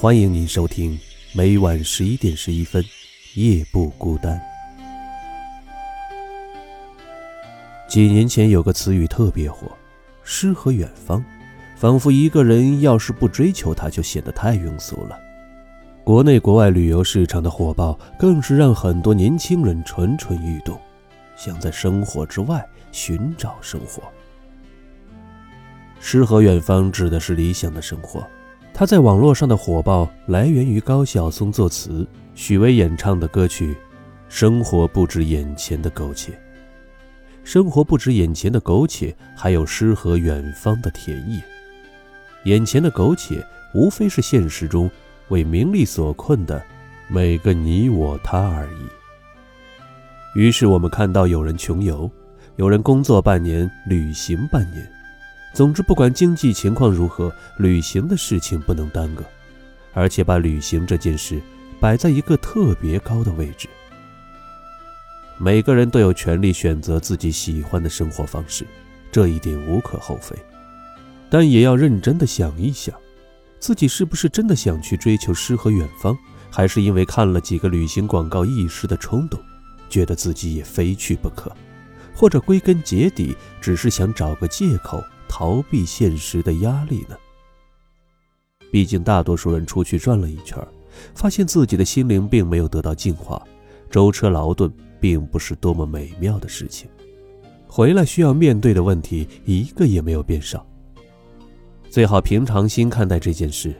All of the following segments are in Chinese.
欢迎您收听每晚十一点十一分，《夜不孤单》。几年前有个词语特别火，“诗和远方”，仿佛一个人要是不追求它，就显得太庸俗了。国内国外旅游市场的火爆，更是让很多年轻人蠢蠢欲动，想在生活之外寻找生活。诗和远方指的是理想的生活。他在网络上的火爆来源于高晓松作词、许巍演唱的歌曲《生活不止眼前的苟且》。生活不止眼前的苟且，还有诗和远方的田野。眼前的苟且，无非是现实中为名利所困的每个你我他而已。于是我们看到有人穷游，有人工作半年，旅行半年。总之，不管经济情况如何，旅行的事情不能耽搁，而且把旅行这件事摆在一个特别高的位置。每个人都有权利选择自己喜欢的生活方式，这一点无可厚非。但也要认真的想一想，自己是不是真的想去追求诗和远方，还是因为看了几个旅行广告一时的冲动，觉得自己也非去不可，或者归根结底只是想找个借口。逃避现实的压力呢？毕竟大多数人出去转了一圈，发现自己的心灵并没有得到净化，舟车劳顿并不是多么美妙的事情。回来需要面对的问题一个也没有变少。最好平常心看待这件事。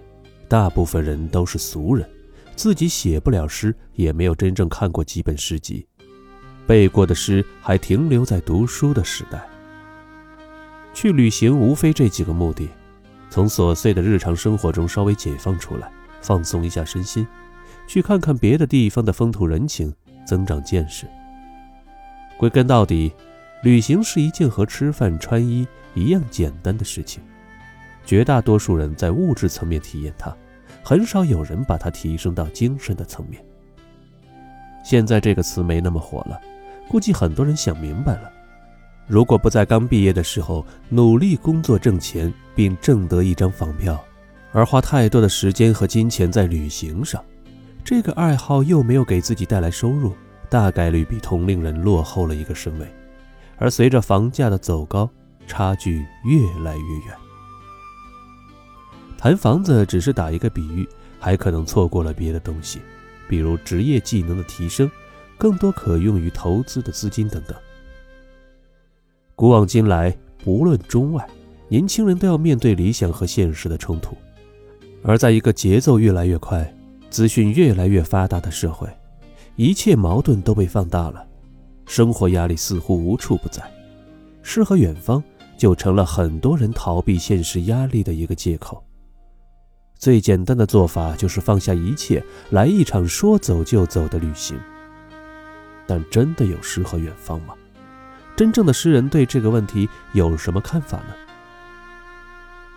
大部分人都是俗人，自己写不了诗，也没有真正看过几本诗集，背过的诗还停留在读书的时代。去旅行无非这几个目的：从琐碎的日常生活中稍微解放出来，放松一下身心；去看看别的地方的风土人情，增长见识。归根到底，旅行是一件和吃饭穿衣一样简单的事情。绝大多数人在物质层面体验它，很少有人把它提升到精神的层面。现在这个词没那么火了，估计很多人想明白了。如果不在刚毕业的时候努力工作挣钱，并挣得一张房票，而花太多的时间和金钱在旅行上，这个爱好又没有给自己带来收入，大概率比同龄人落后了一个身位。而随着房价的走高，差距越来越远。谈房子只是打一个比喻，还可能错过了别的东西，比如职业技能的提升，更多可用于投资的资金等等。古往今来，不论中外，年轻人都要面对理想和现实的冲突。而在一个节奏越来越快、资讯越来越发达的社会，一切矛盾都被放大了，生活压力似乎无处不在。诗和远方就成了很多人逃避现实压力的一个借口。最简单的做法就是放下一切，来一场说走就走的旅行。但真的有诗和远方吗？真正的诗人对这个问题有什么看法呢？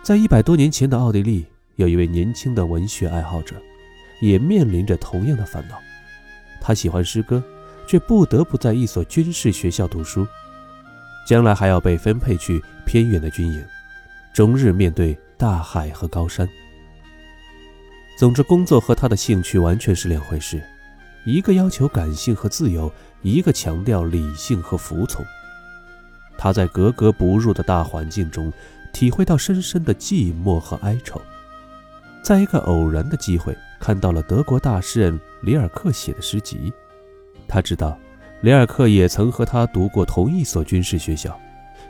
在一百多年前的奥地利，有一位年轻的文学爱好者，也面临着同样的烦恼。他喜欢诗歌，却不得不在一所军事学校读书，将来还要被分配去偏远的军营，终日面对大海和高山。总之，工作和他的兴趣完全是两回事，一个要求感性和自由，一个强调理性和服从。他在格格不入的大环境中，体会到深深的寂寞和哀愁。在一个偶然的机会，看到了德国大诗人里尔克写的诗集。他知道，里尔克也曾和他读过同一所军事学校。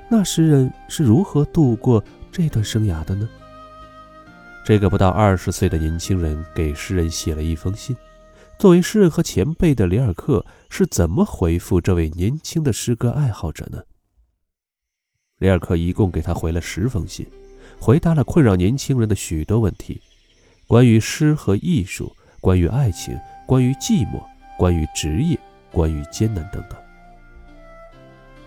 那诗人是如何度过这段生涯的呢？这个不到二十岁的年轻人给诗人写了一封信。作为诗人和前辈的里尔克是怎么回复这位年轻的诗歌爱好者呢？里尔克一共给他回了十封信，回答了困扰年轻人的许多问题，关于诗和艺术，关于爱情，关于寂寞，关于职业，关于艰难等等。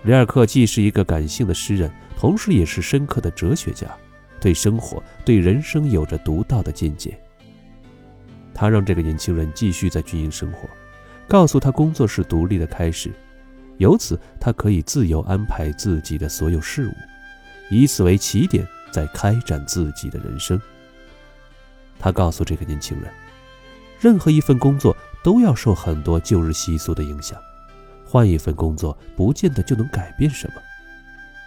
里尔克既是一个感性的诗人，同时也是深刻的哲学家，对生活、对人生有着独到的见解。他让这个年轻人继续在军营生活，告诉他工作是独立的开始。由此，他可以自由安排自己的所有事物，以此为起点，再开展自己的人生。他告诉这个年轻人，任何一份工作都要受很多旧日习俗的影响，换一份工作不见得就能改变什么，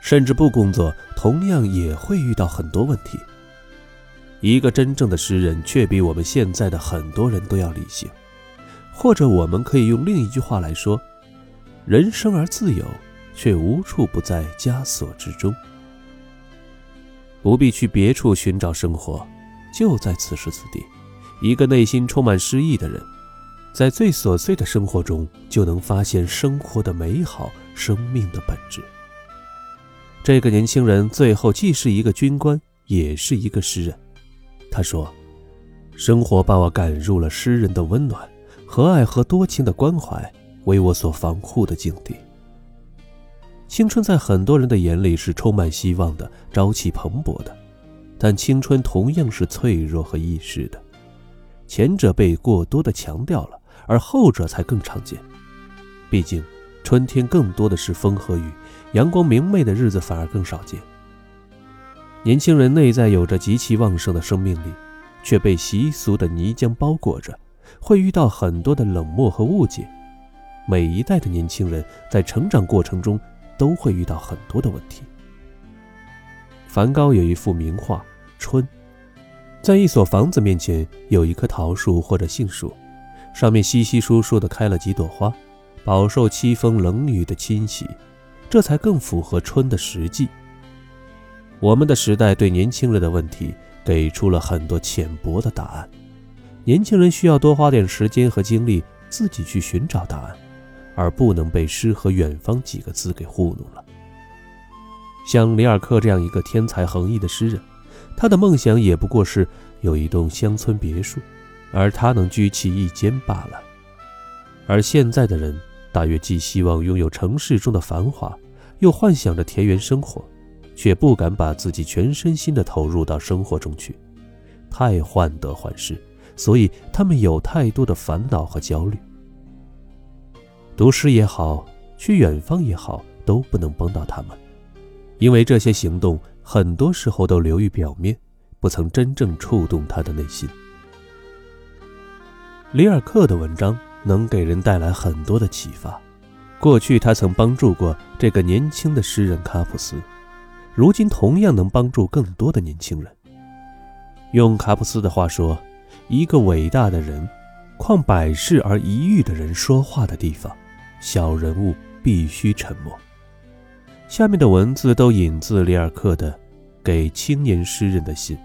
甚至不工作，同样也会遇到很多问题。一个真正的诗人，却比我们现在的很多人都要理性，或者我们可以用另一句话来说：人生而自由，却无处不在枷锁之中。不必去别处寻找生活，就在此时此地。一个内心充满诗意的人，在最琐碎的生活中，就能发现生活的美好，生命的本质。这个年轻人最后既是一个军官，也是一个诗人。他说：“生活把我赶入了诗人的温暖、和爱和多情的关怀为我所防护的境地。”青春在很多人的眼里是充满希望的、朝气蓬勃的，但青春同样是脆弱和易逝的。前者被过多的强调了，而后者才更常见。毕竟，春天更多的是风和雨，阳光明媚的日子反而更少见。年轻人内在有着极其旺盛的生命力，却被习俗的泥浆包裹着，会遇到很多的冷漠和误解。每一代的年轻人在成长过程中。都会遇到很多的问题。梵高有一幅名画《春》，在一所房子面前有一棵桃树或者杏树，上面稀稀疏疏的开了几朵花，饱受凄风冷雨的侵袭，这才更符合春的实际。我们的时代对年轻人的问题给出了很多浅薄的答案，年轻人需要多花点时间和精力自己去寻找答案。而不能被“诗和远方”几个字给糊弄了。像里尔克这样一个天才横溢的诗人，他的梦想也不过是有一栋乡村别墅，而他能居其一间罢了。而现在的人，大约既希望拥有城市中的繁华，又幻想着田园生活，却不敢把自己全身心地投入到生活中去，太患得患失，所以他们有太多的烦恼和焦虑。读诗也好，去远方也好，都不能帮到他们，因为这些行动很多时候都流于表面，不曾真正触动他的内心。里尔克的文章能给人带来很多的启发，过去他曾帮助过这个年轻的诗人卡普斯，如今同样能帮助更多的年轻人。用卡普斯的话说，一个伟大的人，况百世而一遇的人说话的地方。小人物必须沉默。下面的文字都引自里尔克的《给青年诗人的信》。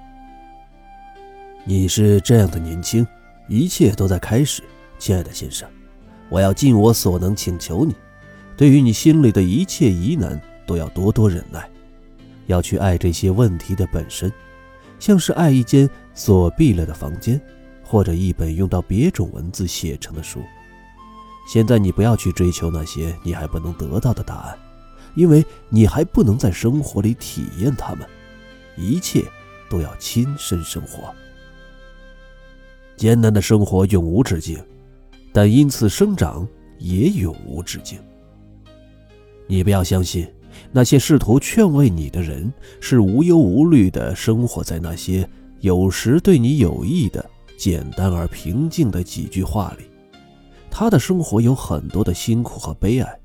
你是这样的年轻，一切都在开始，亲爱的先生。我要尽我所能请求你，对于你心里的一切疑难，都要多多忍耐，要去爱这些问题的本身，像是爱一间锁闭了的房间，或者一本用到别种文字写成的书。现在你不要去追求那些你还不能得到的答案，因为你还不能在生活里体验它们。一切都要亲身生活。艰难的生活永无止境，但因此生长也永无止境。你不要相信那些试图劝慰你的人是无忧无虑地生活在那些有时对你有益的简单而平静的几句话里。他的生活有很多的辛苦和悲哀，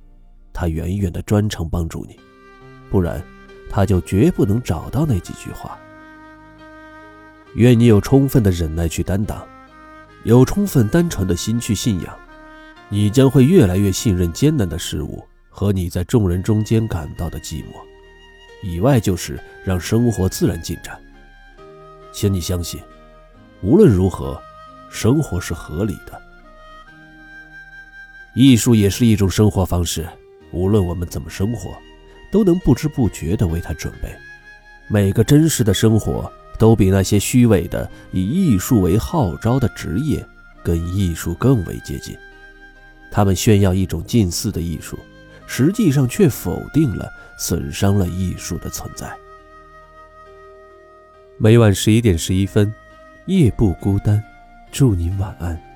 他远远的专程帮助你，不然他就绝不能找到那几句话。愿你有充分的忍耐去担当，有充分单纯的心去信仰，你将会越来越信任艰难的事物和你在众人中间感到的寂寞。以外就是让生活自然进展。请你相信，无论如何，生活是合理的。艺术也是一种生活方式，无论我们怎么生活，都能不知不觉地为它准备。每个真实的生活，都比那些虚伪的以艺术为号召的职业，跟艺术更为接近。他们炫耀一种近似的艺术，实际上却否定了、损伤了艺术的存在。每晚十一点十一分，夜不孤单，祝您晚安。